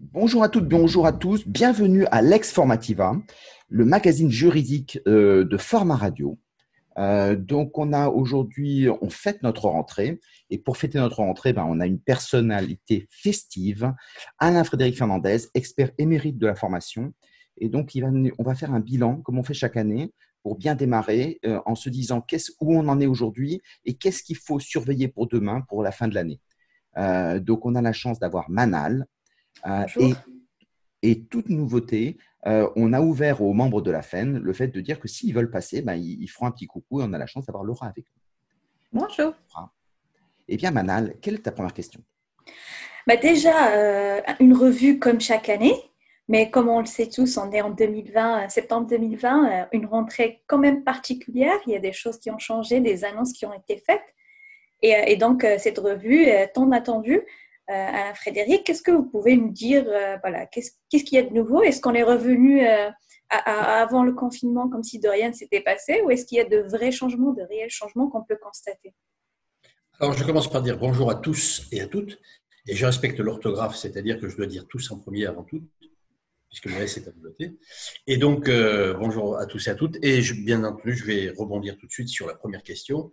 Bonjour à toutes, bonjour à tous. Bienvenue à Lex Formativa, le magazine juridique euh, de Format Radio. Euh, donc, on a aujourd'hui, on fête notre rentrée. Et pour fêter notre rentrée, ben, on a une personnalité festive, Alain Frédéric Fernandez, expert émérite de la formation. Et donc, on va faire un bilan, comme on fait chaque année, pour bien démarrer euh, en se disant où on en est aujourd'hui et qu'est-ce qu'il faut surveiller pour demain, pour la fin de l'année. Euh, donc, on a la chance d'avoir Manal. et, et toute nouveauté, euh, on a ouvert aux membres de la FEN le fait de dire que s'ils veulent passer, ben, ils, feront un petit coucou et on a la chance d'avoir Laura avec nous. Bonjour. Eh bien, Manal, quelle est ta première question? Bah Déjà, euh, une revue comme chaque année, mais comme on le sait tous, on est en 2020, septembre 2020, euh, une rentrée quand même particulière. Il y a des choses qui ont changé, des annonces qui ont été faites. Et, donc, cette revue, tant attendue, euh, Frédéric, qu'est-ce que vous pouvez nous dire euh, voilà, Qu'est-ce qu'il y a de nouveau? Est-ce qu'on est revenu euh, avant le confinement comme si de rien ne s'était passé ou est-ce qu'il y a de vrais changements, de réels changements qu'on peut constater? Alors, je commence par dire bonjour à tous et à toutes. Et je respecte l'orthographe, c'est-à-dire que je dois dire tous en premier avant tout, puisque le reste est à voter. Et donc, bonjour à tous et à toutes. Et bien entendu, je vais rebondir tout de suite sur la première question.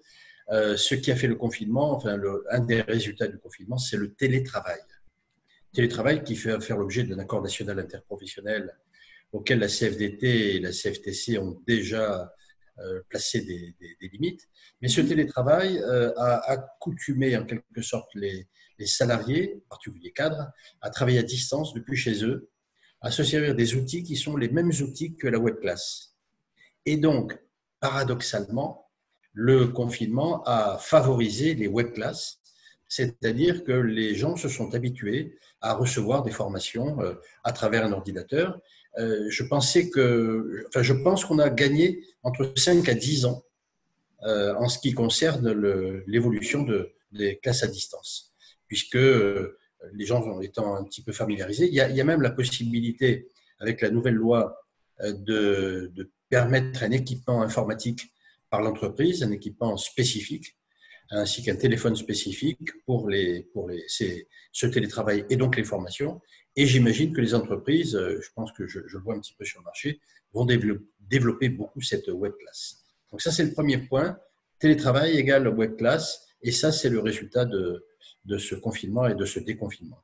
Euh, ce qui a fait le confinement, enfin, un des résultats du confinement, c'est le télétravail. Télétravail qui fait faire l'objet d'un accord national interprofessionnel auquel la CFDT et la CFTC ont déjà euh, placé des, limites. Mais ce télétravail euh, a accoutumé en quelque sorte les, les salariés, en particulier cadres, à travailler à distance depuis chez eux, à se servir des outils qui sont les mêmes outils que la web class. Et donc, paradoxalement, le confinement a favorisé les web classes, c'est-à-dire que les gens se sont habitués à recevoir des formations euh, à travers un ordinateur. Euh, je pensais que, enfin, je pense qu'on a gagné entre 5 à 10 ans euh, en ce qui concerne l'évolution de, des classes à distance, puisque les gens étant un petit peu familiarisés, il y a, même la possibilité, avec la nouvelle loi, de, de permettre un équipement informatique par l'entreprise, un équipement spécifique, ainsi qu'un téléphone spécifique pour, les, pour les, ce télétravail et donc les formations. Et j'imagine que les entreprises, euh, je pense que je, je, le vois un petit peu sur le marché, vont développer beaucoup cette web class. Donc ça, c'est le premier point. Télétravail égale web class. Et ça, c'est le résultat de, de ce confinement et de ce déconfinement.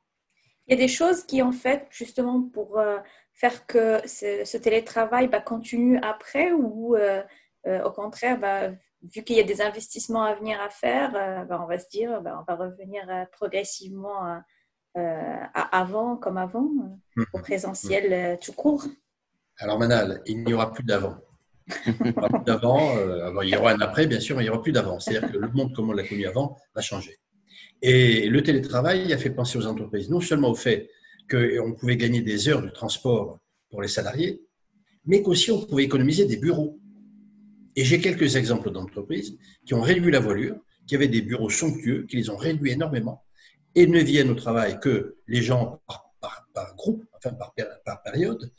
Il y a des choses qui, en fait, justement, pour euh, faire que ce, télétravail bah, continue après ou euh, euh, au contraire, bah, vu qu'il y a des investissements à venir à faire, bah, on va se dire, on va revenir progressivement à, avant, comme avant, mmh. au présentiel tout court. Alors, Manal, il n'y aura plus d'avant. Il n'y aura plus d'avant. il y aura un après, bien sûr, mais il n'y aura plus d'avant. C'est-à-dire que le monde comme on l'a connu avant va changer. Et le télétravail a fait penser aux entreprises, non seulement au fait qu'on pouvait gagner des heures de transport pour les salariés, mais qu'aussi on pouvait économiser des bureaux. Et j'ai quelques exemples d'entreprises qui ont réduit la voilure, qui avaient des bureaux somptueux, qui les ont réduits énormément et ne viennent au travail que les gens par, groupe, enfin par, par, période,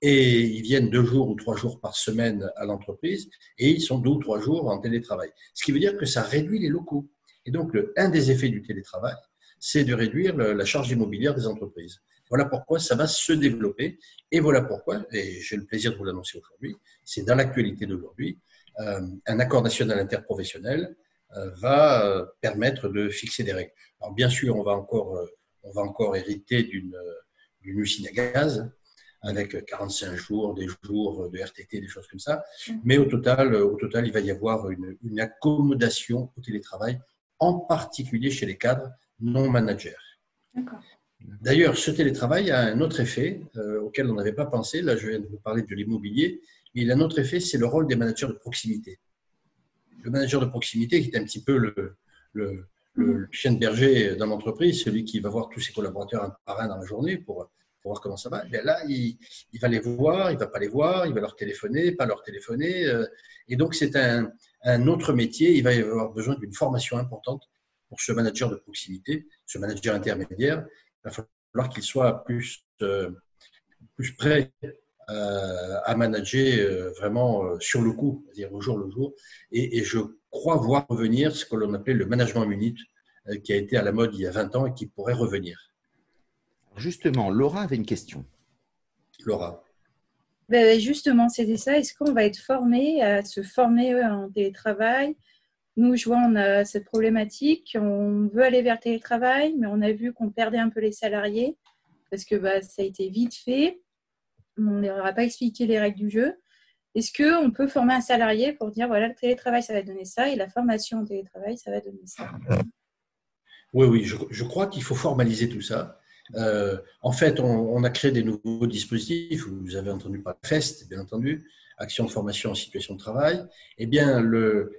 et ils viennent deux jours ou trois jours par semaine à l'entreprise et ils sont deux ou trois jours en télétravail. Ce qui veut dire que ça réduit les locaux. Et donc, le, un des effets du télétravail, c'est de réduire la charge immobilière des entreprises. Voilà pourquoi ça va se développer et voilà pourquoi, et j'ai le plaisir de vous l'annoncer aujourd'hui, c'est dans l'actualité d'aujourd'hui, euh, un accord national interprofessionnel euh, va euh, permettre de fixer des règles. Alors bien sûr, on va encore, on va encore hériter d'une usine à gaz avec 45 jours, des jours de RTT, des choses comme ça. Mm. Mais au total, au total il va y avoir une, une accommodation au télétravail, en particulier chez les cadres non managers. D'ailleurs, ce télétravail a un autre effet auquel on n'avait pas pensé. Là, je viens de vous parler de l'immobilier. Mais il a un autre effet, c'est le rôle des managers de proximité. Le manager de proximité, qui est un petit peu le, le, le chien de berger dans l'entreprise, celui qui va voir tous ses collaborateurs un par un dans la journée pour, pour voir comment ça va. Bien là, il, il, va les voir, il va pas les voir, il va leur téléphoner, pas leur téléphoner. Euh, et donc, c'est un, un, autre métier. Il va y avoir besoin d'une formation importante pour ce manager de proximité, ce manager intermédiaire. Il va falloir qu'il soit plus, euh, plus près à manager vraiment sur le coup, c'est-à-dire au jour le jour. Et, et je crois voir revenir ce que l'on appelait le management minute, qui a été à la mode il y a 20 ans et qui pourrait revenir. Justement, Laura avait une question. Laura. Ben, justement, c'était ça. Est-ce qu'on va être formé à se former en télétravail? Nous, je vois, on a cette problématique. On veut aller vers le télétravail, mais on a vu qu'on perdait un peu les salariés parce que bah, ça a été vite fait. On ne leur a pas expliqué les règles du jeu. Est-ce qu'on peut former un salarié pour dire voilà, le télétravail, ça va donner ça, et la formation en télétravail, ça va donner ça? Oui, oui, je crois qu'il faut formaliser tout ça. Euh, en fait, on, a créé des nouveaux dispositifs. Vous avez entendu de FEST, bien entendu, action de formation en situation de travail. Eh bien,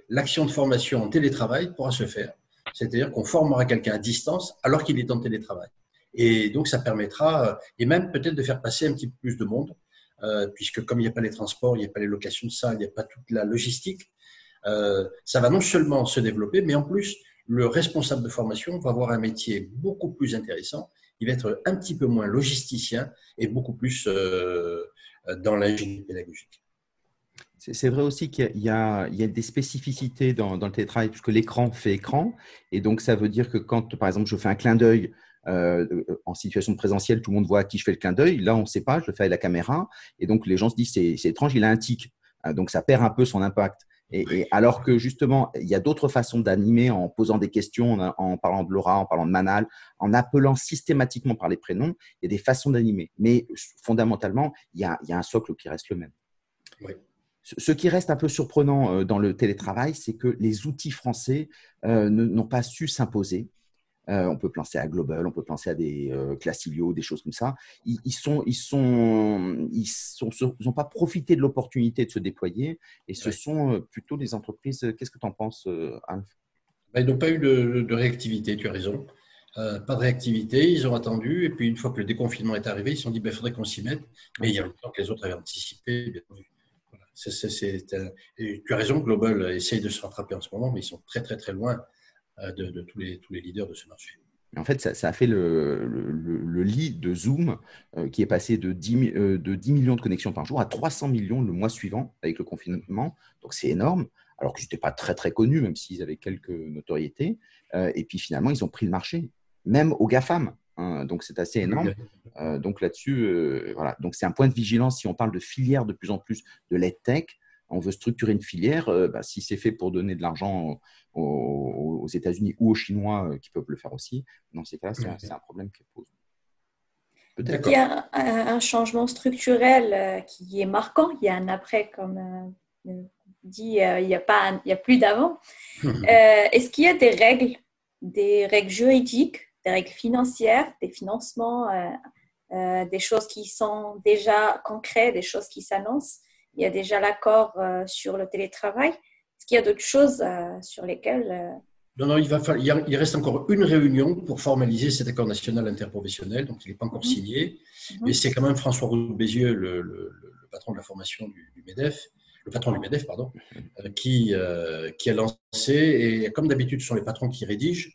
l'action de formation en télétravail pourra se faire. C'est-à-dire qu'on formera quelqu'un à distance alors qu'il est en télétravail. Et donc, ça permettra, euh, et même peut-être de faire passer un petit peu plus de monde, euh, puisque comme il n'y a pas les transports, il n'y a pas les locations de salles, il n'y a pas toute la logistique, ça va non seulement se développer, mais en plus, le responsable de formation va avoir un métier beaucoup plus intéressant il va être un petit peu moins logisticien et beaucoup plus euh, dans l'ingénierie pédagogique. C'est vrai aussi qu'il y, a des spécificités dans, le télétravail, puisque l'écran fait écran. Et donc, ça veut dire que quand, par exemple, je fais un clin d'œil euh, en situation de présentiel, tout le monde voit à qui je fais le clin d'œil. Là, on ne sait pas, je le fais avec la caméra. Et donc, les gens se disent, c'est étrange, il a un tic. Donc, ça perd un peu son impact. Et, alors que justement, il y a d'autres façons d'animer en posant des questions, en, parlant de Laura, en parlant de Manal, en appelant systématiquement par les prénoms, il y a des façons d'animer. Mais fondamentalement, il y, a, un socle qui reste le même. Ce qui reste un peu surprenant euh, dans le télétravail, c'est que les outils français euh, n'ont pas su s'imposer. Euh, on peut penser à Global, on peut penser à des euh, Classivio, des choses comme ça. Ils, ils sont, ils sont, ils sont, ils n'ont pas profité de l'opportunité de se déployer, et ce sont euh, plutôt des entreprises. Qu'est-ce que tu en penses, Alf? Bah, Ils n'ont pas eu de, réactivité. Tu as raison. pas de réactivité, ils ont attendu, et puis une fois que le déconfinement est arrivé, ils se sont dit qu'il bah, faudrait qu'on s'y mette. Mais il y a longtemps que les autres avaient anticipé. tu as raison, Global essaye de se rattraper en ce moment, mais ils sont très très très loin euh, de, tous, les, tous les leaders de ce marché. En fait, ça, a fait le, le, lit de Zoom euh, qui est passé de 10, euh, de 10, millions de connexions par jour à 300 millions le mois suivant avec le confinement. Donc, c'est énorme. Alors que je n'étais pas très, très connu, même s'ils avaient quelques notoriétés. et puis, finalement, ils ont pris le marché, même aux GAFAM. Hein. donc, c'est assez énorme. donc, là-dessus, voilà. Donc, c'est un point de vigilance si on parle de filière de plus en plus de l'EdTech on veut structurer une filière, euh, bah, si c'est fait pour donner de l'argent aux, États-Unis ou aux Chinois euh, qui peuvent le faire aussi, dans ces cas-là, c'est un, problème qui pose. Il y a un, changement structurel euh, qui est marquant. Il y a un après, comme dit, il n'y a, pas il a plus d'avant. Est-ce qu'il y a des règles, des règles juridiques, des règles financières, des financements, des choses qui sont déjà concrètes, des choses qui s'annoncent il y a déjà l'accord euh, sur le télétravail. Est-ce qu'il y a d'autres choses euh, sur lesquelles... Euh, non, non, il, va il reste encore une réunion pour formaliser cet accord national interprofessionnel, donc il n'est pas encore mhm. signé. Mhm. Mais c'est quand même François Roux Bézieux, le, patron de la formation du, MEDEF, le patron du MEDEF, pardon, qui, qui a lancé, et comme d'habitude, ce sont les patrons qui rédigent,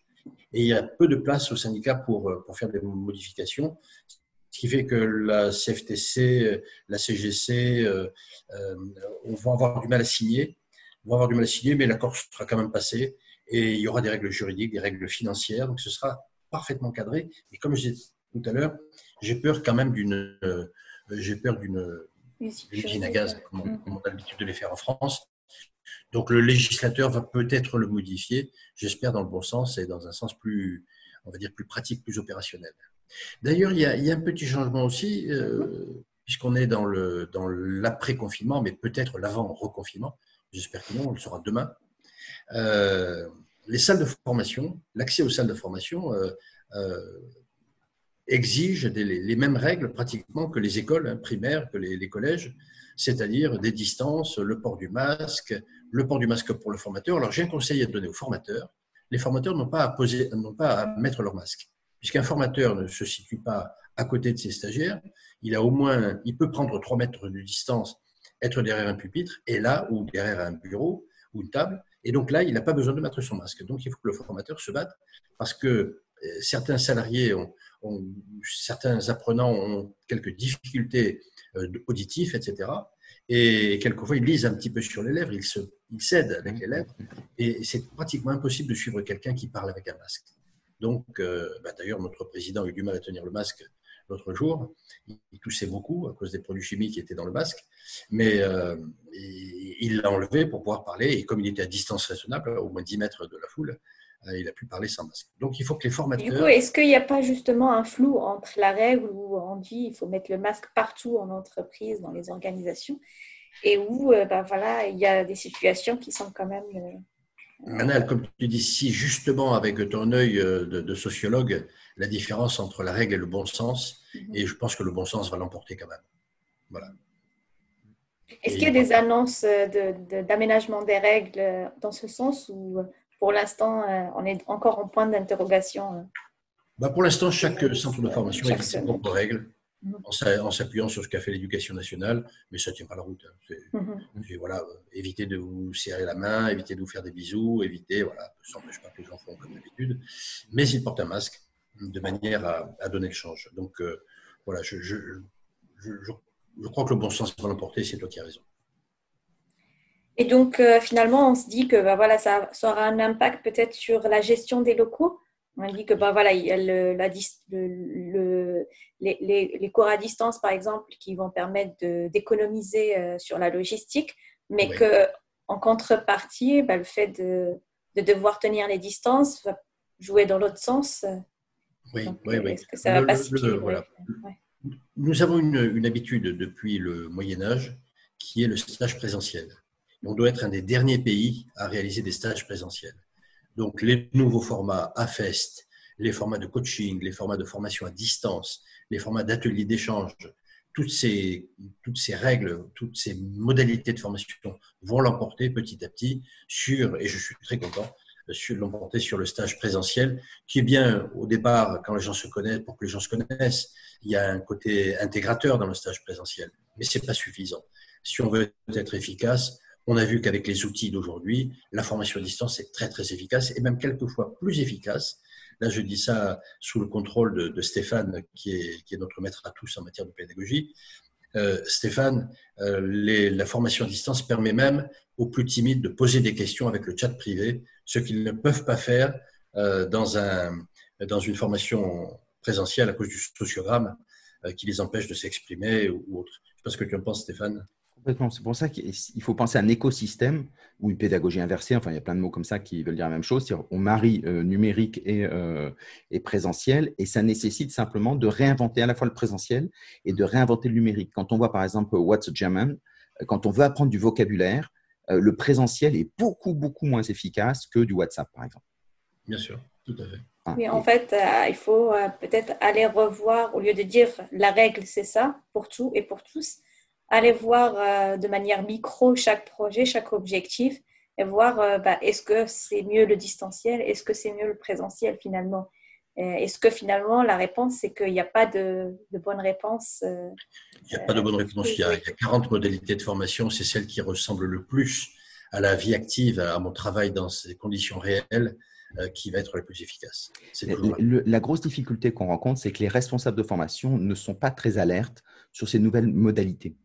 et il y a peu de place au syndicat pour, pour faire des modifications. Ce qui fait que la CFTC, la CGC euh, euh, vont avoir du mal à signer, vont avoir du mal à signer, mais l'accord sera quand même passé et il y aura des règles juridiques, des règles financières, donc ce sera parfaitement cadré. Et comme je disais tout à l'heure, j'ai peur quand même d'une, euh, j'ai peur d'une usine à gaz, comme on, a l'habitude de les faire en France. Donc le législateur va peut-être le modifier, j'espère dans le bon sens et dans un sens plus, on va dire plus pratique, plus opérationnel. D'ailleurs, il, y a un petit changement aussi, euh, puisqu'on est dans l'après-confinement, mais peut-être l'avant-reconfinement. J'espère que non, on le saura demain. Euh, les salles de formation, l'accès aux salles de formation euh, exige les, mêmes règles pratiquement que les écoles hein, primaires, que les, collèges, c'est-à-dire des distances, le port du masque, le port du masque pour le formateur. Alors j'ai un conseil à donner aux formateurs. Les formateurs n'ont pas à mettre leur masque puisqu'un formateur ne se situe pas à côté de ses stagiaires, il a au moins, il peut prendre 3 mètres de distance, être derrière un pupitre, et là, ou derrière un bureau ou une table, et donc là, il n'a pas besoin de mettre son masque. Donc, il faut que le formateur se batte, parce que certains salariés ont, certains apprenants ont quelques difficultés auditives, etc. Et quelquefois, ils lisent un petit peu sur les lèvres, ils, se, ils cèdent avec les lèvres, et c'est pratiquement impossible de suivre quelqu'un qui parle avec un masque. Donc, bah, d'ailleurs, notre président a eu du mal à tenir le masque l'autre jour. Il toussait beaucoup à cause des produits chimiques qui étaient dans le masque, mais euh, il l'a enlevé pour pouvoir parler. Et comme il était à distance raisonnable, au moins 10 mètres de la foule, euh, il a pu parler sans masque. Donc il faut que les formateurs. Du coup, est-ce qu'il n'y a pas justement un flou entre la règle où on dit il faut mettre le masque partout en entreprise, dans les organisations, et où ben voilà, il y a des situations qui sont quand même Manal, comme tu dis si justement avec ton œil euh, de, sociologue, la différence entre la règle et le bon sens, mhm. et je pense que le bon sens va l'emporter quand même. Voilà. Est-ce qu'il y a des annonces d'aménagement des règles dans ce sens ou pour l'instant euh, on est encore en point d'interrogation bah Pour l'instant, chaque centre de formation a ses propres règles en s'appuyant sur ce qu'a fait l'éducation nationale, mais ça ne tient pas la route. Hein. Mhm. voilà, euh, évitez de vous serrer la main, évitez de vous faire des bisous, évitez, voilà, ça n'empêche pas que les gens font comme d'habitude, mais ils portent un masque de manière à, donner le change. Donc euh, voilà, je, je, je, crois que le bon sens va l'emporter, c'est toi qui as raison. Et donc euh, finalement, on se dit que bah, voilà, ça, ça aura un impact peut-être sur la gestion des locaux on dit que bah, voilà, il y a le, la, le, les, les, cours à distance, par exemple, qui vont permettre d'économiser euh, sur la logistique, mais que en contrepartie, bah, le fait de, de, devoir tenir les distances va jouer dans l'autre sens. Oui, oui, oui. Est-ce que ça va voilà. Nous avons une, une, habitude depuis le Moyen Âge qui est le stage présentiel. On doit être un des derniers pays à réaliser des stages présentiels. Donc, les nouveaux formats AFEST, les formats de coaching, les formats de formation à distance, les formats d'ateliers d'échange, toutes ces, toutes ces règles, toutes ces modalités de formation vont l'emporter petit à petit sur, et je suis très content, sur l'emporter sur le stage présentiel, qui est bien au départ, quand les gens se connaissent, pour que les gens se connaissent, il y a un côté intégrateur dans le stage présentiel, mais c'est pas suffisant. Si on veut être efficace, on a vu qu'avec les outils d'aujourd'hui, la formation à distance est très très efficace et même quelquefois plus efficace. Là, je dis ça sous le contrôle de, Stéphane, qui est, notre maître à tous en matière de pédagogie. Euh, Stéphane, euh, la formation à distance permet même aux plus timides de poser des questions avec le chat privé, ce qu'ils ne peuvent pas faire euh, dans, un, dans une formation présentielle à cause du sociogramme qui les empêche de s'exprimer ou, autre. Je ne sais pas ce que tu en penses, Stéphane. C'est pour ça qu'il faut penser à un écosystème ou une pédagogie inversée. Enfin, il y a plein de mots comme ça qui veulent dire la même chose. On marie euh, numérique euh, et, présentiel et ça nécessite simplement de réinventer à la fois le présentiel et de réinventer le numérique. Quand on voit par exemple What's German, euh, quand on veut apprendre du vocabulaire, le présentiel est beaucoup, beaucoup moins efficace que du WhatsApp, par exemple. Bien sûr, tout à fait. Ah, Mais en fait, il faut peut-être aller revoir, au lieu de dire la règle, c'est ça, pour tout et pour tous, aller voir euh, de manière micro chaque projet, chaque objectif et voir euh, bah, est-ce que c'est mieux le distanciel, est-ce que c'est mieux le présentiel finalement. Est-ce que finalement la réponse c'est qu'il n'y a pas de, bonne réponse euh, Il n'y a pas de bonne réponse. Il y, a, 40 modalités de formation. C'est celle qui ressemble le plus à la vie active, à mon travail dans ces conditions réelles qui va être le plus efficace. la grosse difficulté qu'on rencontre, c'est que les responsables de formation ne sont pas très alertes sur ces nouvelles modalités.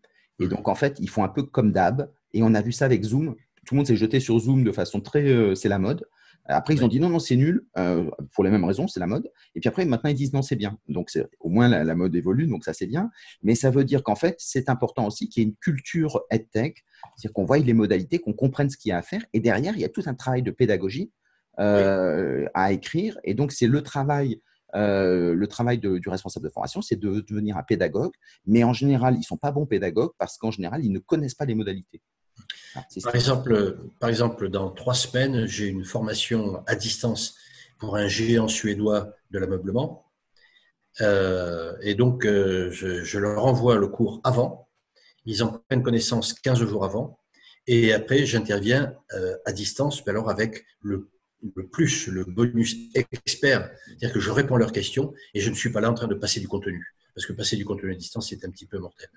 Et donc, en fait, ils font un peu comme d'hab. Et on a vu ça avec Zoom. Tout le monde s'est jeté sur Zoom de façon très. Euh, c'est la mode. Après, ils ont dit non, non, c'est nul, euh, pour les mêmes raisons, c'est la mode. Et puis après, maintenant, ils disent non, c'est bien. Donc, au moins, la, mode évolue, donc ça, c'est bien. Mais ça veut dire qu'en fait, c'est important aussi qu'il y ait une culture EdTech, c'est-à-dire qu'on voie les modalités, qu'on comprenne ce qu'il y a à faire. Et derrière, il y a tout un travail de pédagogie euh, à écrire. Et donc, c'est le travail euh, le travail du responsable de formation, c'est de devenir un pédagogue, mais en général, ils sont pas bons pédagogues parce qu'en général, ils ne connaissent pas les modalités. Par, exemple, par exemple, dans trois semaines, j'ai une formation à distance pour un géant suédois de l'ameublement. Euh, et donc, euh, je, leur envoie le cours avant. Ils en prennent connaissance 15 jours avant. Et après, j'interviens à distance, mais alors avec le le plus, le bonus expert, c'est-à-dire que je réponds à leurs questions et je ne suis pas là en train de passer du contenu. Parce que passer du contenu à distance, c'est un petit peu mortel.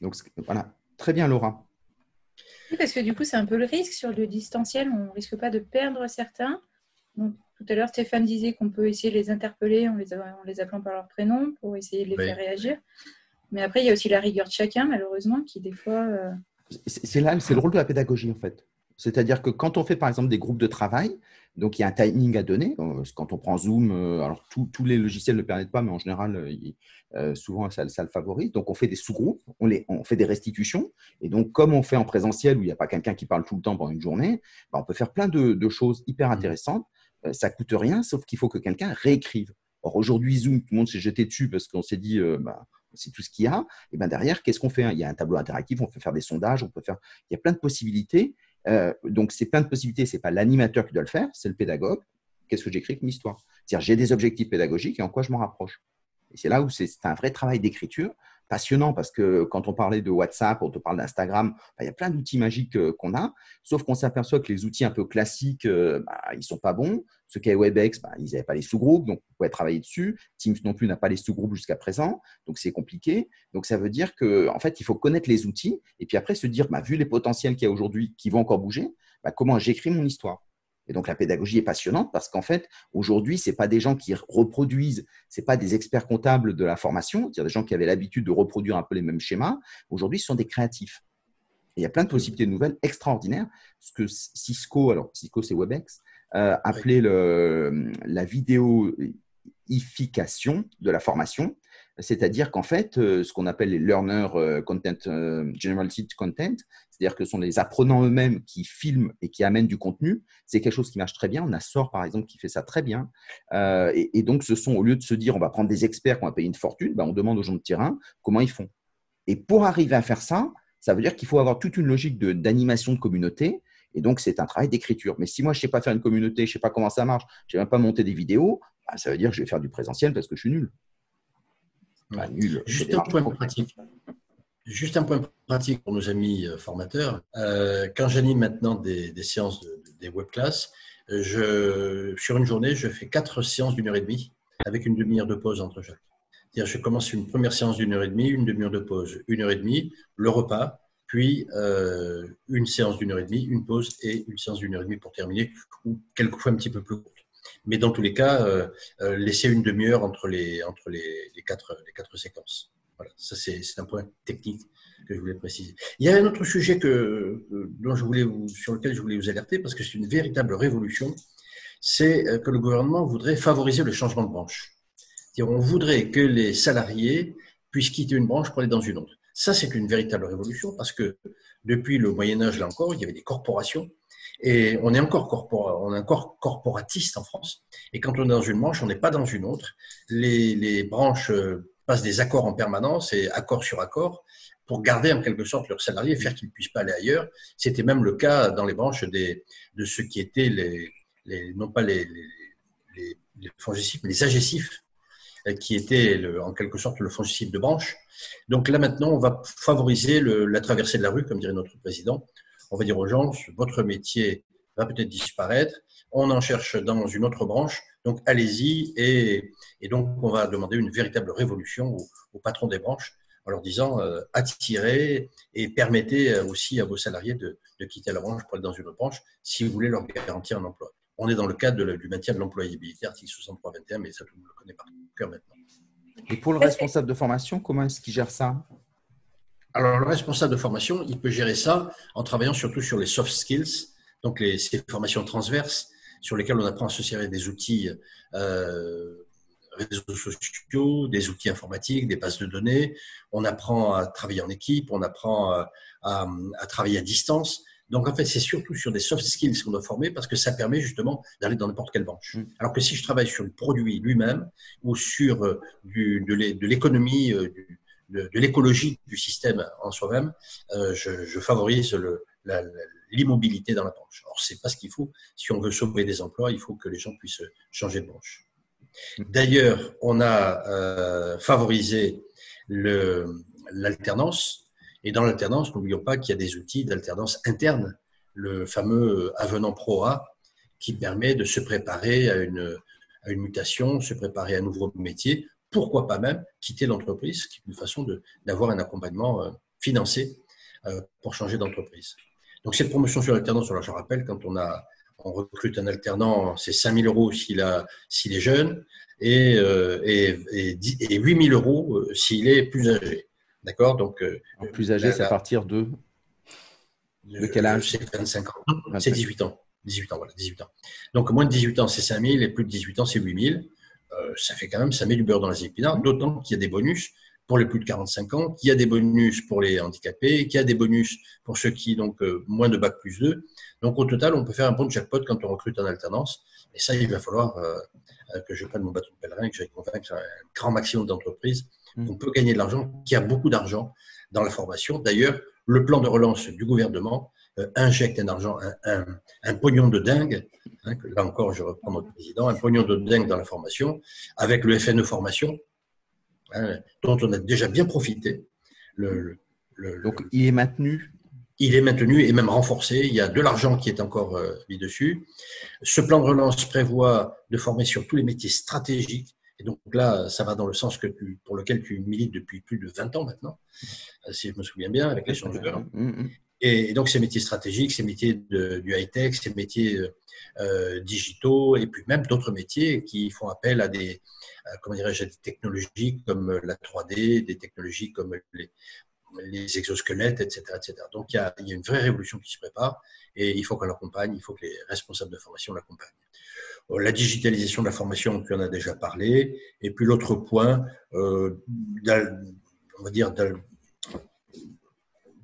Donc voilà, très bien Laura. Oui, parce que du coup, c'est un peu le risque sur le distanciel, on ne risque pas de perdre certains. Donc, Tout à l'heure, Stéphane disait qu'on peut essayer de les interpeller en les, en les appelant par leur prénom pour essayer de les faire réagir. Mais après, il y a aussi la rigueur de chacun, malheureusement, qui des fois. Euh, c'est là, c'est le rôle de la pédagogie, en fait. C'est-à-dire que quand on fait, par exemple, des groupes de travail, donc il y a un timing à donner. Euh, quand on prend Zoom, euh, alors tous les logiciels ne le permettent pas, mais en général, souvent ça, le favorise. Donc on fait des sous-groupes, on, on, fait des restitutions. Et donc, comme on fait en présentiel où il n'y a pas quelqu'un qui parle tout le temps pendant une journée, bah, on peut faire plein de, choses hyper mmh. intéressantes. ça coûte rien, sauf qu'il faut que quelqu'un réécrive. Or aujourd'hui, Zoom, tout le monde s'est jeté dessus parce qu'on s'est dit, bah, c'est tout ce qu'il y a. Et ben derrière, qu'est-ce qu'on fait hein? Il y a un tableau interactif, on peut faire des sondages, on peut faire. Il y a plein de possibilités. Euh, donc, c'est plein de possibilités. C'est pas l'animateur qui doit le faire, c'est le pédagogue. Qu'est-ce que j'écris comme histoire? C'est-à-dire, j'ai des objectifs pédagogiques et en quoi je m'en rapproche. Et c'est là où c'est un vrai travail d'écriture passionnant parce que quand on parlait de WhatsApp, on te parle d'Instagram, bah, il y a plein d'outils magiques euh, qu'on a, sauf qu'on s'aperçoit que les outils un peu classiques, bah, ils sont pas bons. Ce qu'est WebEx, bah, ils n'avaient pas les sous-groupes, donc on pouvait travailler dessus. Teams non plus n'a pas les sous-groupes jusqu'à présent, donc c'est compliqué. Donc ça veut dire qu'en en fait, il faut connaître les outils et puis après se dire, vu les potentiels qu'il y a aujourd'hui qui vont encore bouger, comment j'écris mon histoire et donc la pédagogie est passionnante parce qu'en fait, aujourd'hui, ce n'est pas des gens qui reproduisent, ce n'est pas des experts comptables de la formation, c'est-à-dire des gens qui avaient l'habitude de reproduire un peu les mêmes schémas. Aujourd'hui, ce sont des créatifs. il y a plein de possibilités nouvelles extraordinaires. Ce que Cisco, alors Cisco c'est Webex, euh, appelait le, la vidéoification de la formation. C'est-à-dire qu'en fait, euh, ce qu'on appelle les learner euh, content, generated content, c'est-à-dire que ce sont les apprenants eux-mêmes qui filment et qui amènent du contenu. C'est quelque chose qui marche très bien. On a Sort, par exemple, qui fait ça très bien. Euh, et, donc, ce sont, au lieu de se dire, on va prendre des experts qu'on va payer une fortune, ben, on demande aux gens de terrain comment ils font. Et pour arriver à faire ça, ça veut dire qu'il faut avoir toute une logique d'animation de, communauté. Et donc, c'est un travail d'écriture. Mais si moi, je ne sais pas faire une communauté, je ne sais pas comment ça marche, je ne sais même pas monter des vidéos, ben, ça veut dire que je vais faire du présentiel parce que je suis nul. nul Juste un point pratique. Juste un point pratique pour nos amis euh, formateurs. Euh, quand j'anime maintenant des, séances, des webclass, euh, je, sur une journée, je fais quatre séances d'une heure et demie avec une demi-heure de pause entre chaque. C'est-à-dire, je commence une première séance d'une heure et demie, une demi-heure de pause, une heure et demie, le repas, puis une séance d'une heure et demie, une pause et une séance d'une heure et demie pour terminer, ou quelquefois un petit peu plus courte. Mais dans tous les cas, laisser une demi-heure entre, les, entre les quatre séquences. Voilà, ça c'est un point technique que je voulais préciser. Il y a un autre sujet que, dont je voulais sur lequel je voulais vous alerter, parce que c'est une véritable révolution, c'est euh, que le gouvernement voudrait favoriser le changement de branche. On voudrait que les salariés puissent quitter une branche pour aller dans une autre. Ça, c'est une véritable révolution parce que depuis le Moyen Âge, là encore, il y avait des corporations et on est encore, corporatiste en France. Et quand on est dans une branche, on n'est pas dans une autre. Les, les branches euh, passent des accords en permanence et accord sur accord pour garder en quelque sorte leurs salariés faire qu'ils ne puissent pas aller ailleurs. C'était même le cas dans les branches des, de ceux qui étaient les, les non pas les, les, les mais les agessifs, euh, qui étaient en quelque sorte le fongicide de branche. Donc là maintenant, on va favoriser la traversée de la rue, comme dirait notre président. On va dire aux gens, votre métier va peut-être disparaître, on en cherche dans une autre branche, donc allez-y. Et, et, donc on va demander une véritable révolution au, patron des branches en leur disant euh, attirez et permettez euh, aussi à vos salariés de, de, quitter la branche pour aller dans une autre branche si vous voulez leur garantir un emploi. On est dans le cadre du maintien de l'employabilité, article 63-21, mais ça tout le monde le connaît par cœur maintenant. Et pour le responsable de formation, comment est-ce qu'il gère ça? Alors le responsable de formation, il peut gérer ça en travaillant surtout sur les soft skills, donc les, ces formations transverses sur lesquelles on apprend à se servir des outils euh, réseaux sociaux, des outils informatiques, des bases de données. On apprend à travailler en équipe, on apprend à, à, travailler à distance. Donc en fait, c'est surtout sur des soft skills qu'on doit former parce que ça permet justement d'aller dans n'importe quelle branche. Mm. Alors que si je travaille sur le produit lui-même ou sur euh, du, de l'économie, euh, de, l'écologie du système en soi-même, euh, je, je, favorise le, la, l'immobilité dans la branche. Or, c'est pas ce qu'il faut. Si on veut sauver des emplois, il faut que les gens puissent changer de branche. D'ailleurs, on a euh, favorisé l'alternance. Et dans l'alternance, n'oublions pas qu'il y a des outils d'alternance interne, le fameux avenant Pro-A, qui permet de se préparer à une, à une mutation, se préparer à un nouveau métier, pourquoi pas même quitter l'entreprise, qui est une façon d'avoir un accompagnement euh, financé euh, pour changer d'entreprise. Donc cette promotion sur l'alternance, je rappelle, quand on a, on recrute un alternant, c'est 5 000 euros s'il est jeune et, euh, et, et, 8 000 euros euh, s'il est plus âgé. D'accord? Donc, plus âgé, c'est à partir de, de quel âge? C'est 25 ans. C'est 18 ans. 18 ans, voilà, 18 ans. Donc, moins de 18 ans, c'est 5 000 et plus de 18 ans, c'est 8 000. ça fait quand même, ça met du beurre dans les épinards, d'autant qu'il y a des bonus pour les plus de 45 ans, qu'il y a des bonus pour les handicapés, qu'il y a des bonus pour ceux qui donc euh, moins de bac plus 2. Donc au total, on peut faire un bon jackpot quand on recrute en alternance. Et ça, il va falloir euh, euh, que je prenne mon bâton de pèlerin, que j'aille convaincre un grand maximum d'entreprises mmh. qu'on peut gagner de l'argent, qu'il y a beaucoup d'argent dans la formation. D'ailleurs, le plan de relance du gouvernement injecte un argent, un, un, pognon de dingue, hein, là encore je reprends notre président, un pognon de dingue dans la formation, avec le FNE formation, Hein, dont on a déjà bien profité. Le, Donc, il est maintenu Il est maintenu et même renforcé. Il y a de l'argent qui est encore euh, mis dessus. Ce plan de relance prévoit de former sur tous les métiers stratégiques. Et donc là, ça va dans le sens que pour lequel tu milites depuis plus de 20 ans maintenant, si je me souviens bien, avec l'échangeur. Mm, Et donc ces métiers stratégiques, ces métiers du high-tech, ces métiers euh, euh, digitaux, et puis même d'autres métiers qui font appel à des, euh, comment dirais-je, des technologies comme la 3D, des technologies comme les, exosquelettes, etc., etc. Donc il y, a, une vraie révolution qui se prépare et il faut qu'on l'accompagne, il faut que les responsables de formation l'accompagnent. La digitalisation de la formation, on en a déjà parlé. Et puis l'autre point, on va dire,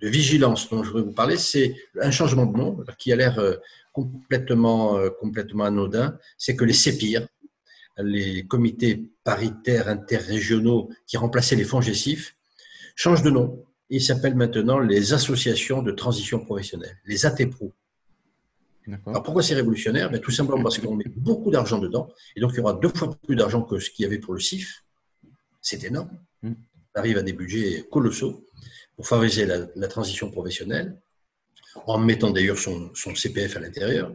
de vigilance dont je voudrais vous parler, c'est un changement de nom qui a l'air euh, complètement, euh, complètement anodin. C'est que les CEPIR, les comités paritaires interrégionaux qui remplaçaient les fonds GESIF, changent de nom. Ils s'appellent maintenant les associations de transition professionnelle, les ATPRO. Alors pourquoi c'est révolutionnaire? Ben, Tout simplement parce qu'on met beaucoup d'argent dedans, et donc il y aura deux fois plus d'argent que ce qu'il y avait pour le CIF. C'est énorme. Mm. On arrive à des budgets colossaux pour favoriser la, transition professionnelle, en mettant d'ailleurs son, CPF à l'intérieur.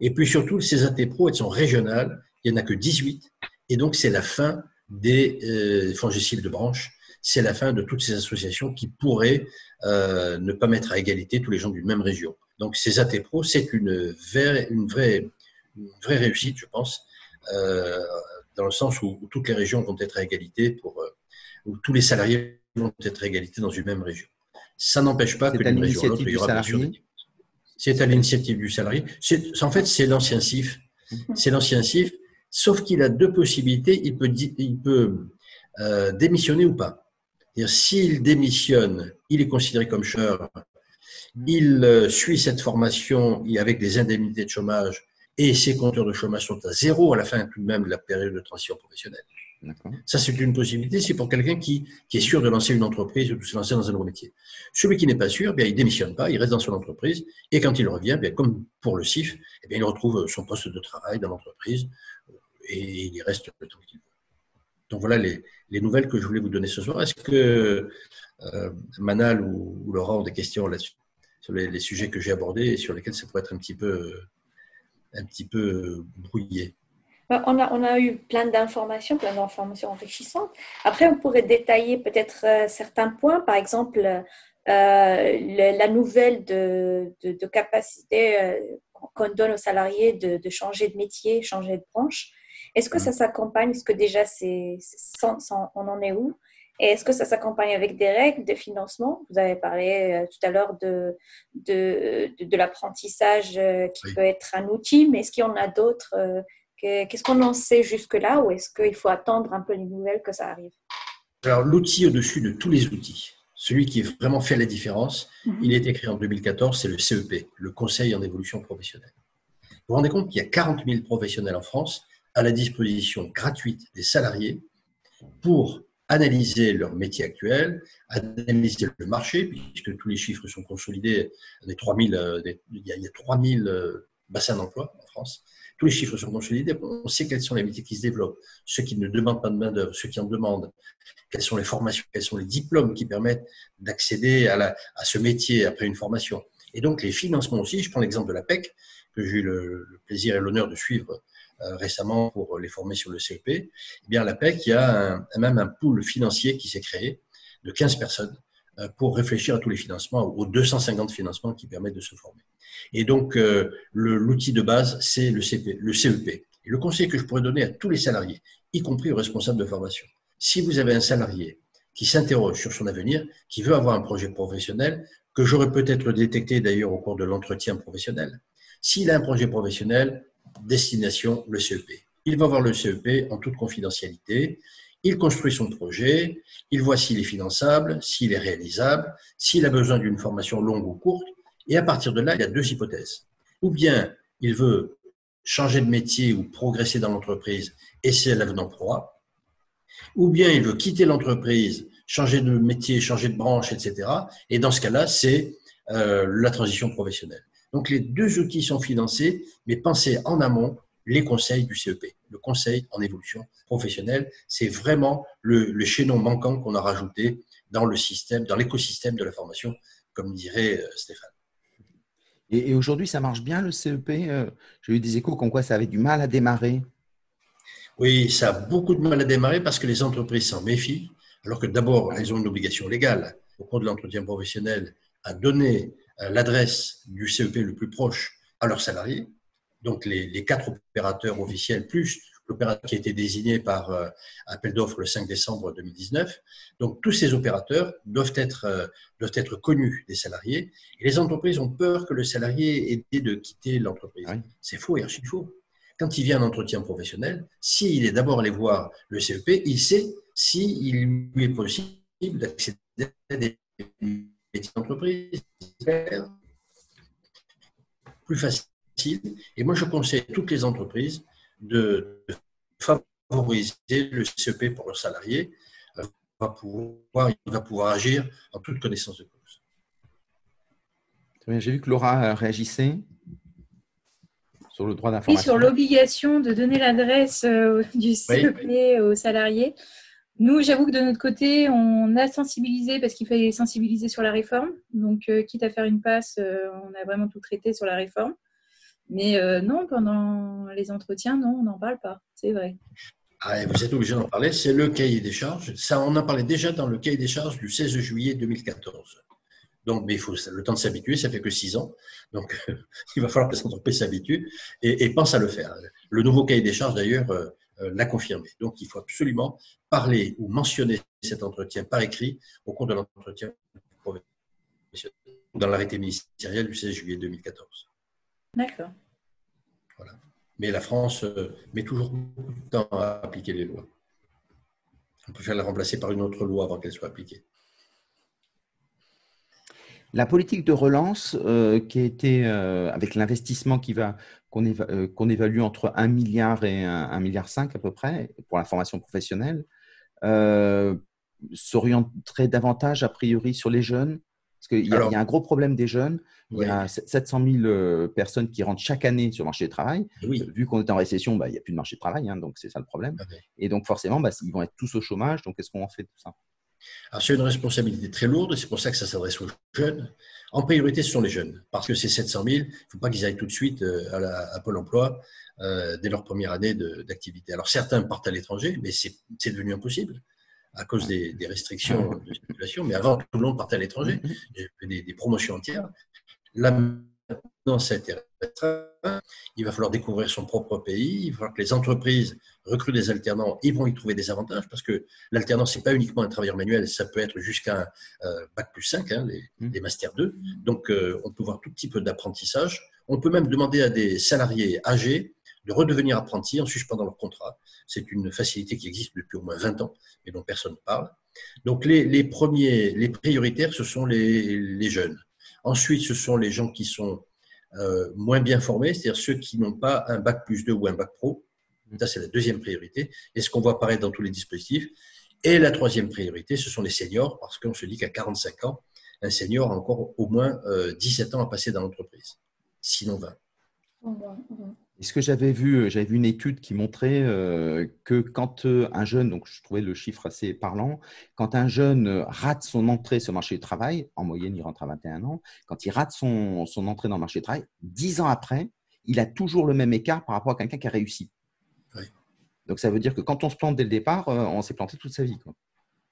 Et puis surtout, ces AT Pro, elles sont régionales, il n'y en a que 18, et donc c'est la fin des euh, de branche, c'est la fin de toutes ces associations qui pourraient euh, ne pas mettre à égalité tous les gens d'une même région. Donc ces AT Pro, c'est une, vraie, une, vraie, vraie réussite, je pense, euh, dans le sens où, toutes les régions vont être à égalité, pour, euh, où tous les salariés vont être égalité dans une même région. Ça n'empêche pas que d'une région à l'autre, il y aura C'est à l'initiative du salarié. En fait, c'est l'ancien CIF. C'est l'ancien CIF, sauf qu'il a deux possibilités. Il peut, il peut euh, démissionner ou pas. S'il démissionne, il est considéré comme chômeur. Il euh, suit cette formation avec des indemnités de chômage et ses compteurs de chômage sont à zéro à la fin tout de même de la période de transition professionnelle. Ça, c'est une possibilité, c'est pour quelqu'un qui, est sûr de lancer une entreprise ou de se lancer dans un nouveau métier. Celui qui n'est pas sûr, bien, il démissionne pas, il reste dans son entreprise, et quand il revient, bien, comme pour le CIF, eh bien, il retrouve son poste de travail dans l'entreprise, et il y reste le temps qu'il veut. Donc voilà les, les, nouvelles que je voulais vous donner ce soir. Est-ce que euh, Manal ou, Laurent ont des questions là-dessus, sur les, les, sujets que j'ai abordés et sur lesquels ça pourrait être un petit peu, un petit peu brouillé? On a, on a eu plein d'informations, plein d'informations enrichissantes. Après, on pourrait détailler peut-être euh, certains points, par exemple, euh, la nouvelle de, de, capacité euh, qu'on donne aux salariés de, de, changer de métier, changer de branche. Est-ce que ça s'accompagne? Est-ce que déjà, c'est, on en est où? Et est-ce que ça s'accompagne avec des règles de financement Vous avez parlé tout à l'heure de, de, de, l'apprentissage qui peut être un outil, mais est-ce qu'il y en a d'autres Qu'est-ce qu'on en sait jusque-là ou est-ce qu'il faut attendre un peu les nouvelles que ça arrive? Alors, l'outil au-dessus de tous les outils, celui qui vraiment fait la différence, mhm. il est écrit en 2014, c'est le CEP, le Conseil en évolution professionnelle. Vous vous rendez compte qu'il y a 40 000 professionnels en France à la disposition gratuite des salariés pour analyser leur métier actuel, analyser le marché, puisque tous les chiffres sont consolidés, des 3000, euh, il y a 3000 euh, bassins d'emploi en France, tous les chiffres sont consolidés. On sait quels sont les métiers qui se développent, ceux qui ne demandent pas de main-d'œuvre, ceux qui en demandent, quelles sont les formations, quels sont les diplômes qui permettent d'accéder à, ce métier après une formation. Et donc, les financements aussi. Je prends l'exemple de la PEC, que j'ai eu le, plaisir et l'honneur de suivre euh, récemment pour les former sur le CEP. Eh bien, la PEC, il y a même un pool financier qui s'est créé de 15 personnes pour réfléchir à tous les financements, aux 250 financements qui permettent de se former. Et donc, euh, l'outil de base, c'est le, le CEP. Et le conseil que je pourrais donner à tous les salariés, y compris aux responsables de formation, si vous avez un salarié qui s'interroge sur son avenir, qui veut avoir un projet professionnel, que j'aurais peut-être détecté d'ailleurs au cours de l'entretien professionnel, s'il a un projet professionnel, destination le CEP. Il va voir le CEP en toute confidentialité. Il construit son projet, il voit s'il est finançable, s'il est réalisable, s'il a besoin d'une formation longue ou courte. Et à partir de là, il y a deux hypothèses. Ou bien il veut changer de métier ou progresser dans l'entreprise et c'est l'avenant proie. Ou bien il veut quitter l'entreprise, changer de métier, changer de branche, etc. Et dans ce cas-là, c'est euh, la transition professionnelle. Donc les deux outils sont financés, mais pensez en amont les conseils du CEP. Le conseil en évolution professionnelle, c'est vraiment le, chaînon manquant qu'on a rajouté dans le système, dans l'écosystème de la formation, comme dirait euh, Stéphane. Et, aujourd'hui, ça marche bien le CEP euh, J'ai eu des échos comme quoi ça avait du mal à démarrer. Oui, ça a beaucoup de mal à démarrer parce que les entreprises s'en méfient, alors que d'abord, elles ont une obligation légale au cours de l'entretien professionnel à donner euh, l'adresse du CEP le plus proche à leurs salariés, donc les, quatre opérateurs officiels, plus l'opérateur qui a été désigné par euh, appel d'offres le 5 décembre 2019. Donc tous ces opérateurs doivent être, euh, doivent être connus des salariés. Et les entreprises ont peur que le salarié ait dit de quitter l'entreprise. C'est faux et archi faux. Quand il vient en entretien professionnel, s'il est d'abord allé voir le CEP, il sait s'il lui est possible d'accéder à des entreprises plus facile. Et moi, je conseille à toutes les entreprises de favoriser le CEP pour leurs salariés. Il va pouvoir, il va pouvoir agir en toute connaissance de cause. J'ai vu que Laura réagissait sur le droit d'information. Oui, sur l'obligation de donner l'adresse euh, du CEP aux salariés. Nous, j'avoue que de notre côté, on a sensibilisé parce qu'il fallait sensibiliser sur la réforme. Donc, euh, quitte à faire une passe, euh, on a vraiment tout traité sur la réforme. Mais euh, non, pendant les entretiens, non, on n'en parle pas. C'est vrai. Ah, vous êtes obligé d'en parler. C'est le cahier des charges. Ça, on en parlait déjà dans le cahier des charges du 16 juillet 2014. Donc, mais il faut le temps de s'habituer. Ça fait que six ans. Donc, il va falloir que les entreprises s'habituent et, pensent à le faire. Le nouveau cahier des charges, d'ailleurs, euh, l'a confirmé. Donc, il faut absolument parler ou mentionner cet entretien par écrit au cours de l'entretien dans l'arrêté ministériel du 16 juillet 2014. D'accord. Voilà. Mais la France euh, met toujours beaucoup de temps à appliquer les lois. On préfère la remplacer par une autre loi avant qu'elle soit appliquée. La politique de relance euh, qui a été, avec l'investissement qui va, euh, qu'on évalue entre 1 milliard et 1, milliard 5 à peu près pour la formation professionnelle, euh, s'orienterait davantage a priori sur les jeunes Parce qu'il y, a un gros problème des jeunes. Il y a 700 000 euh, personnes qui rentrent chaque année sur le marché du travail. Vu qu'on est en récession, bah, il n'y a plus de marché de travail, hein, donc c'est ça le problème. Et donc forcément, bah, ils vont être tous au chômage. Donc qu'est-ce qu'on en fait de tout ça? C'est une responsabilité très lourde c'est pour ça que ça s'adresse aux jeunes. En priorité, ce sont les jeunes, parce que ces 700 000, il ne faut pas qu'ils aillent tout de suite euh, à, Pôle emploi euh, dès leur première année d'activité. Alors certains partent à l'étranger, mais c'est devenu impossible à cause des, restrictions de circulation. Mais avant, tout le monde partait à l'étranger. J'ai fait des, des, promotions entières. Là, maintenant, ça a été il va falloir découvrir son propre pays. Il va falloir que les entreprises recrutent des alternants. Ils vont y trouver des avantages parce que l'alternance, ce n'est pas uniquement un travailleur manuel, ça peut être jusqu'à un euh, bac plus 5, hein, les, mmh. Master 2. Donc, euh, on peut voir tout type d'apprentissage. On peut même demander à des salariés âgés de redevenir apprentis en suspendant leur contrat. C'est une facilité qui existe depuis au moins 20 ans, mais dont personne ne parle. Donc, les, premiers, les prioritaires, ce sont les, les jeunes. Ensuite, ce sont les gens qui sont euh, moins bien formés, c'est-à-dire ceux qui n'ont pas un bac plus 2 ou un bac pro. Ça, c'est la deuxième priorité. Et ce qu'on voit apparaître dans tous les dispositifs. Et la troisième priorité, ce sont les seniors, parce qu'on se dit qu'à 45 ans, un senior a encore au moins 17 euh, ans à passer dans l'entreprise, sinon 20. Est-ce que j'avais vu, euh, j'avais vu une étude qui montrait euh, que quand euh, un jeune, donc je trouvais le chiffre assez parlant, quand un jeune rate son entrée sur le marché du travail, en moyenne il rentre à 21 ans, quand il rate son, son entrée dans le marché du travail, 10 ans après, il a toujours le même écart par rapport à quelqu'un qui a réussi. Donc ça veut dire que quand on se plante dès le départ, on s'est planté toute sa vie.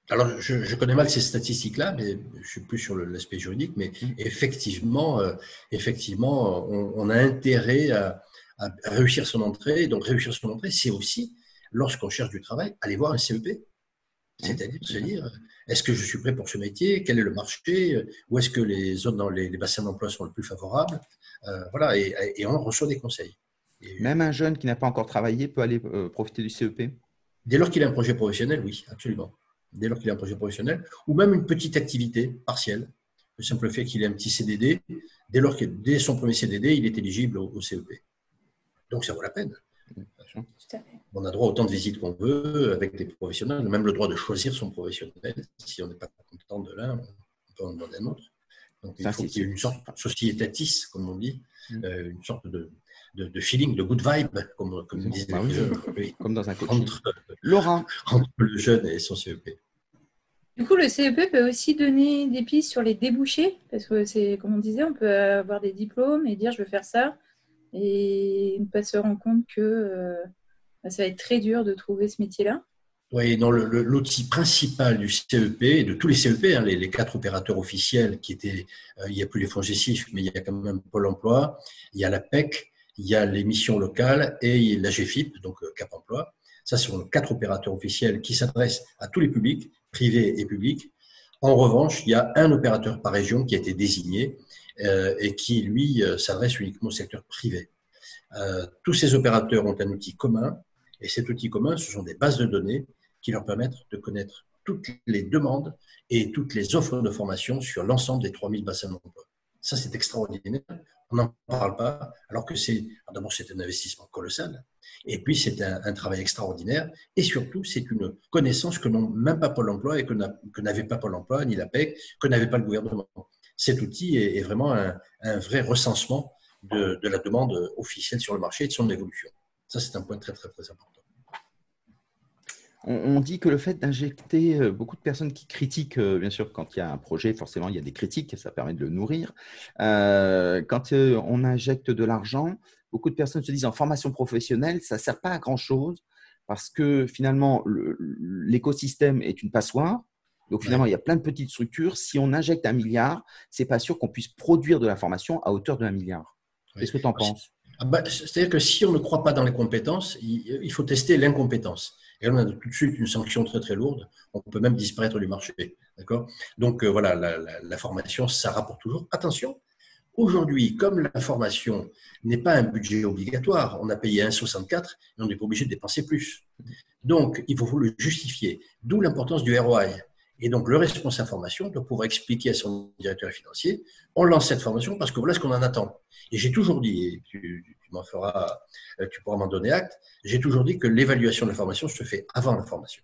alors, je, connais mal ces statistiques-là, mais je suis plus sur l'aspect juridique. Mais mm. effectivement, euh, effectivement, on, a intérêt à, réussir son entrée. Donc, réussir son entrée, c'est aussi, lorsqu'on cherche du travail, aller voir un CEP. Mm. C'est-à-dire se dire, est-ce que je suis prêt pour ce métier? Quel est le marché? Où est-ce que les zones dans les, bassins d'emploi sont les plus favorables? Euh, Voilà, et, on reçoit des conseils. Même un jeune qui n'a pas encore travaillé peut aller euh, profiter du CEP Dès lors qu'il a un projet professionnel, oui, absolument dès lors qu'il a un projet professionnel, ou même une petite activité partielle. Le simple fait qu'il ait un petit CDD, dès lors que dès son premier CDD, il est éligible au, CEP. Donc ça vaut la peine. On a droit autant de visites qu'on veut avec des professionnels, on a même le droit de choisir son professionnel. Si on n'est pas content de l'un, on peut en demander un autre. Donc il faut qu'il y ait une sorte de sociétatis, comme on dit, mm. euh, une sorte de, de, feeling, de good vibe, comme, comme, disait, bah comme dans un coaching. Entre, Laura. entre le jeune et son CEP. Du coup, le CEP peut aussi donner des pistes sur les débouchés, parce que c'est, comme on disait, on peut avoir des diplômes et dire je veux faire ça, et ne pas se rendre compte que euh, bah, ça va être très dur de trouver ce métier-là. Oui, dans l'outil principal du CEP, de tous les CEP, hein, les, quatre opérateurs officiels qui étaient, euh, il n'y a plus les fonds gestifs, mais il y a quand même Pôle emploi, il y a la PEC, il y a les missions locales et la GFIP, donc euh, Cap Emploi. Ça, ce sont quatre opérateurs officiels qui s'adressent à tous les publics, privés et publics. En revanche, il y a un opérateur par région qui a été désigné et qui, lui, euh, s'adresse uniquement au secteur privé. Euh, tous ces opérateurs ont un outil commun et cet outil commun, ce sont des bases de données qui leur permettent de connaître toutes les demandes et toutes les offres de formation sur l'ensemble des 3000 bassins d'emploi. Ça, c'est extraordinaire. On n'en parle pas, alors que c'est, d'abord, c'est un investissement colossal. Et puis, c'est un, travail extraordinaire. Et surtout, c'est une connaissance que n'ont même pas Pôle emploi et que, n'avait pas Pôle emploi, ni la PEC, que n'avait pas le gouvernement. Cet outil est, vraiment un, vrai recensement de, la demande officielle sur le marché et de son évolution. Ça, c'est un point très, très, très important on, dit que le fait d'injecter euh, beaucoup de personnes qui critiquent, euh, bien sûr, quand il y a un projet, forcément, il y a des critiques, ça permet de le nourrir. Euh, quand on injecte de l'argent, beaucoup de personnes se disent en formation professionnelle, ça ne sert pas à grand-chose parce que finalement, l'écosystème est une passoire. Donc finalement, il y a plein de petites structures. Si on injecte un milliard, c'est pas sûr qu'on puisse produire de la formation à hauteur d'un milliard. Qu'est-ce que tu en penses? Ah bah, C'est-à-dire que si on ne croit pas dans les compétences, il faut tester l'incompétence. Et on a tout de suite une sanction très très lourde. On peut même disparaître du marché. D'accord? Donc euh, voilà, la, formation, ça rapporte toujours. Attention, aujourd'hui, comme la formation n'est pas un budget obligatoire, on a payé 1,64 et on n'est pas obligé de dépenser plus. Donc, il faut le justifier. D'où l'importance du ROI. Et donc, le responsable formation doit pouvoir expliquer à son directeur financier on lance cette formation parce que voilà ce qu'on en attend. Et j'ai toujours dit, et tu, m'en feras, euh, tu pourras m'en donner acte, j'ai toujours dit que l'évaluation de la formation se fait avant la formation.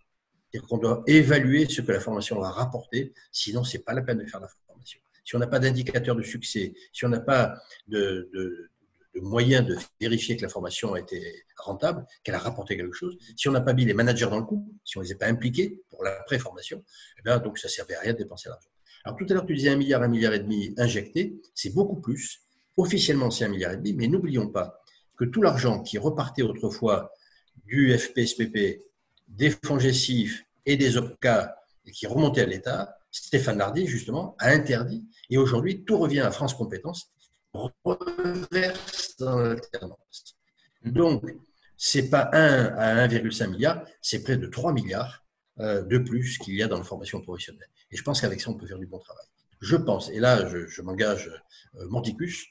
C'est-à-dire qu'on doit évaluer ce que la formation va rapporter, sinon c'est pas la peine de faire la formation. Si on n'a pas d'indicateur de succès, si on n'a pas de, de, de moyens de vérifier que la formation a été rentable, qu'elle a rapporté quelque chose, si on n'a pas mis les managers dans le coup, si on ne les a pas impliqués pour la pré-formation, eh bien, donc ça ne servait à rien de dépenser l'argent. Alors tout à l'heure, tu disais un milliard, un milliard et demi injecté, c'est beaucoup plus. Officiellement, c'est un milliard et demi, mais n'oublions pas que tout l'argent qui repartait autrefois du FPSPP, des fonds gessifs et des OPCA et qui remontait à l'État, Stéphane Lardy, justement, a interdit. Et aujourd'hui, tout revient à France Compétences, reverse dans l'alternance. Donc, c'est pas 1 à 1,5 milliard, c'est près de 3 milliards euh, de plus qu'il y a dans la formation professionnelle. Et je pense qu'avec ça, on peut faire du bon travail. Je pense, et là, je, m'engage euh, mordicus,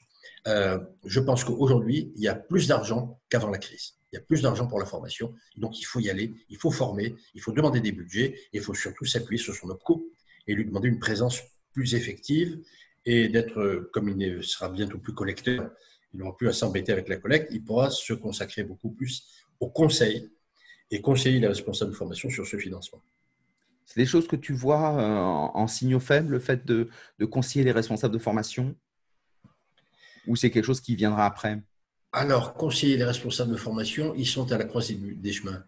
euh, je pense qu'aujourd'hui, il y a plus d'argent qu'avant la crise. Il y a plus d'argent pour la formation. Donc, il faut y aller, il faut former, il faut demander des budgets, et il faut surtout s'appuyer sur son OPCO et lui demander une présence plus effective et d'être, comme il ne sera bientôt plus collecteur, il n'aura plus à s'embêter avec la collecte, il pourra se consacrer beaucoup plus au conseil et conseiller les responsables de formation sur ce financement. C'est des choses que tu vois euh, en, signaux faibles, le fait de, conseiller les responsables de formation? Ou c'est quelque chose qui viendra après? Alors, conseiller les responsables de formation, ils sont à la croisée des chemins.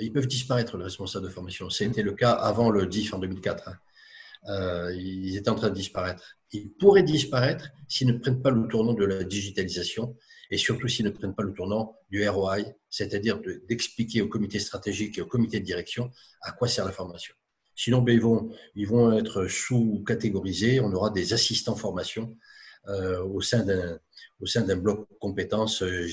Ils peuvent disparaître, les responsables de formation. C'était le cas avant le DIF en 2004. Hein. Euh, ils étaient en train de disparaître. Ils pourraient disparaître s'ils ne prennent pas le tournant de la digitalisation et surtout s'ils ne prennent pas le tournant du ROI, c'est-à-dire d'expliquer au comité stratégique et au comité de direction à quoi sert la formation. Sinon, ben, ils, vont, ils vont être sous-catégorisés. On aura des assistants formation euh, au sein d'un bloc compétences euh,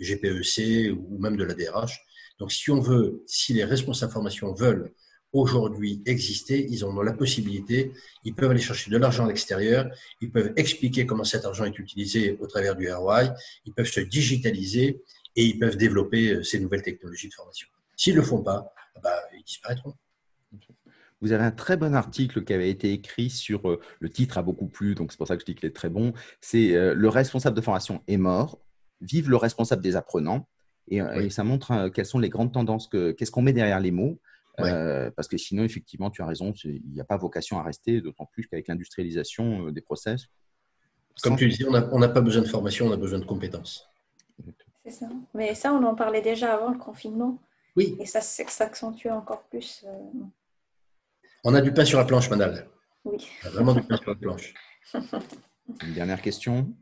GPEC ou même de la DRH. Donc, si on veut, si les responsables formation veulent aujourd'hui exister, ils en ont la possibilité, ils peuvent aller chercher de l'argent à l'extérieur, ils peuvent expliquer comment cet argent est utilisé au travers du ROI, ils peuvent se digitaliser et ils peuvent développer euh, ces nouvelles technologies de formation. S'ils ne le font pas, bah, ils disparaîtront. Vous avez un très bon article qui avait été écrit sur, euh, le titre a beaucoup plu, donc c'est pour ça que je dis qu'il est très bon, c'est euh, Le responsable de formation est mort, vive le responsable des apprenants. Et, et ça montre quelles sont les grandes tendances, qu'est-ce qu'on met derrière les mots. Euh, parce que sinon, effectivement, tu as raison, il n'y a pas vocation à rester, d'autant plus qu'avec l'industrialisation euh, des process. Comme tu dis, on n'a pas besoin de formation, on a besoin de compétences. C'est ça. Mais ça, on en parlait déjà avant le confinement. Oui. Et ça s'accentue encore plus. Euh. On a du pain sur la planche, Manal. Oui. On a vraiment du pain sur la planche. Une dernière question.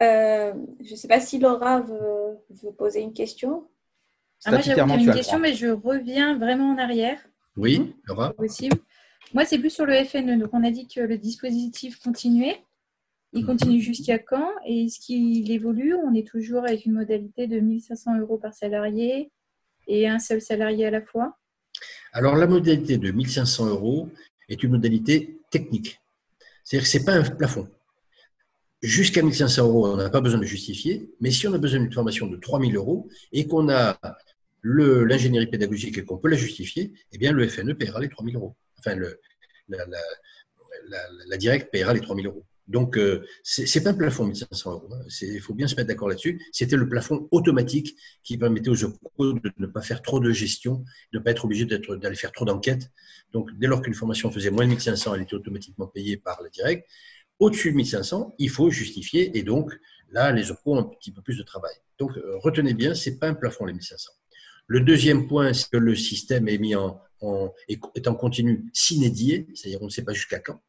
je ne sais pas si Laura veut, veut poser une question. Ah, moi, j'avais une question, mais je reviens vraiment en arrière. Oui, mhm. Laura. Possible. Moi, c'est plus sur le FNE. Donc, on a dit que le dispositif continuait. Il mhm. continue jusqu'à quand? Et est-ce qu'il évolue? On est toujours avec une modalité de 1500 euros par salarié et un seul salarié à la fois? Alors, la modalité de 1500 euros est une modalité technique. C'est-à-dire que ce n'est pas un plafond. Jusqu'à 1500 euros, on n'a pas besoin de justifier, mais si on a besoin d'une formation de 3000 euros et qu'on a l'ingénierie pédagogique et qu'on peut la justifier, eh bien, le FNE paiera les 3 000 euros. Enfin, le, la, la, la, directe paiera les 3 000 euros. Donc, euh, ce n'est pas un plafond 1500 euros. Hein. Il faut bien se mettre d'accord là-dessus. C'était le plafond automatique qui permettait aux OPCO de ne pas faire trop de gestion, de ne pas être obligé d'aller faire trop d'enquêtes. Donc, dès lors qu'une formation faisait moins de 1500, elle était automatiquement payée par la directe. Au-dessus de 1500, il faut justifier. Et donc, là, les OPCO ont un petit peu plus de travail. Donc, euh, retenez bien, ce n'est pas un plafond les 1500. Le deuxième point, c'est que le système est mis en, est en continu s'inédié, c'est-à-dire on ne sait pas jusqu'à quand.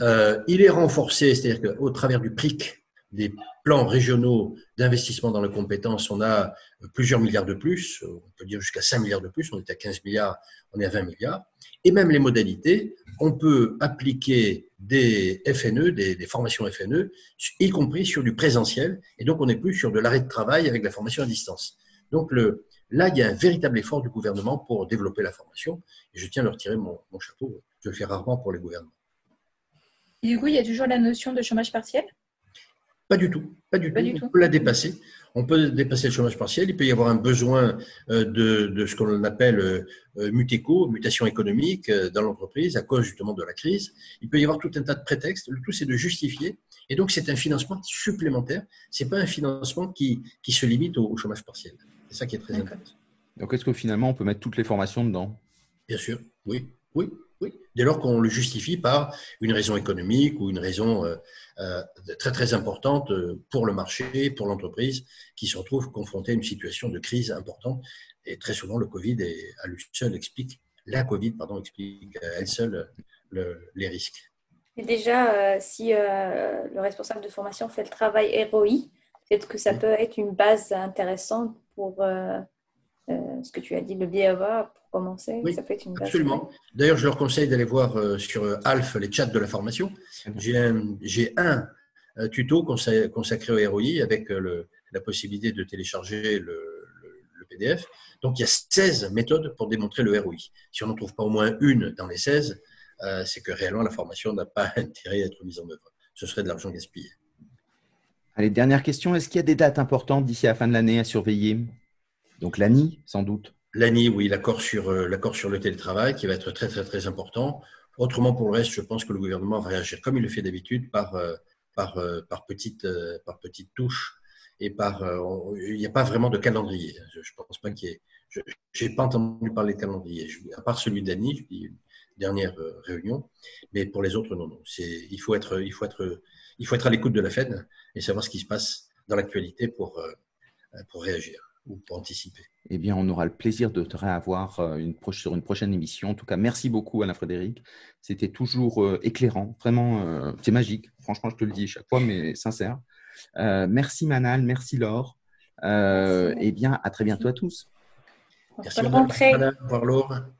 Euh, il est renforcé, c'est-à-dire qu'au travers du PRIC, des plans régionaux d'investissement dans les compétences, on a plusieurs milliards de plus, on peut dire jusqu'à 5 milliards de plus, on est à 15 milliards, on est à 20 milliards. Et même les modalités, on peut appliquer des FNE, des, des formations FNE, y compris sur du présentiel, et donc on n'est plus sur de l'arrêt de travail avec la formation à distance. Donc le, Là, il y a un véritable effort du gouvernement pour développer la formation. Et je tiens à leur tirer mon, chapeau. Je le fais rarement pour les gouvernements. Et du coup, il y a toujours la notion de chômage partiel? Pas du tout. Pas du tout. On peut la dépasser. On peut dépasser le chômage partiel. Il peut y avoir un besoin euh, de, ce qu'on appelle euh, euh, mutéco, mutation économique dans l'entreprise à cause justement de la crise. Il peut y avoir tout un tas de prétextes. Le tout, c'est de justifier. Et donc, c'est un financement supplémentaire. Ce n'est pas un financement qui, se limite au chômage partiel. C'est ça qui est très intéressant. Donc, est-ce que finalement, on peut mettre toutes les formations dedans? Bien sûr, oui, oui, oui. Dès lors qu'on le justifie par une raison économique ou une raison euh, euh, très, très importante euh, pour le marché, pour l'entreprise, qui se retrouve confrontée à une situation de crise importante. Et très souvent, le Covid à lui seul explique, la Covid, pardon, explique à elle seule les risques. Et déjà, si le responsable de formation fait le travail ROI, peut-être que ça peut être une base intéressante pour euh, euh, ce que tu as dit, le BAVA, pour commencer. Oui, ça peut être une base absolument. D'ailleurs, je leur conseille d'aller voir euh, sur Alf les chats de la formation. J'ai un, un, tuto consacré au ROI avec la possibilité de télécharger le, PDF. Donc, il y a 16 méthodes pour démontrer le ROI. Si on n'en trouve pas au moins une dans les 16, c'est que réellement la formation n'a pas intérêt à être mise en œuvre. Ce serait de l'argent gaspillé. Allez, dernière question. Est-ce qu'il y a des dates importantes d'ici à la fin de l'année à surveiller? Donc l'ANI, sans doute. L'ANI, oui, l'accord sur, euh, l'accord sur le télétravail qui va être très, très, très important. Autrement, pour le reste, je pense que le gouvernement va réagir comme il le fait d'habitude par, euh, par, euh, par, petites, par petites touches et par. Il n'y a pas vraiment de calendrier. Je ne pense pas qu'il y ait. Je n'ai pas entendu parler de calendrier, à part celui une dernière réunion, mais pour les autres, non, non. Il faut être, il faut être il faut être à l'écoute de la Fed et savoir ce qui se passe dans l'actualité pour, euh, pour réagir ou pour anticiper. Eh bien, on aura le plaisir de te réavoir euh, une sur une prochaine émission. En tout cas, merci beaucoup, Alain Frédéric. C'était toujours euh, éclairant. Vraiment, c'est magique. Franchement, je te le dis chaque fois, mais sincère. merci, Manal. Merci, Laure. Eh bien, à très bientôt à tous. Merci, Madame. Madame. Au revoir, Laure.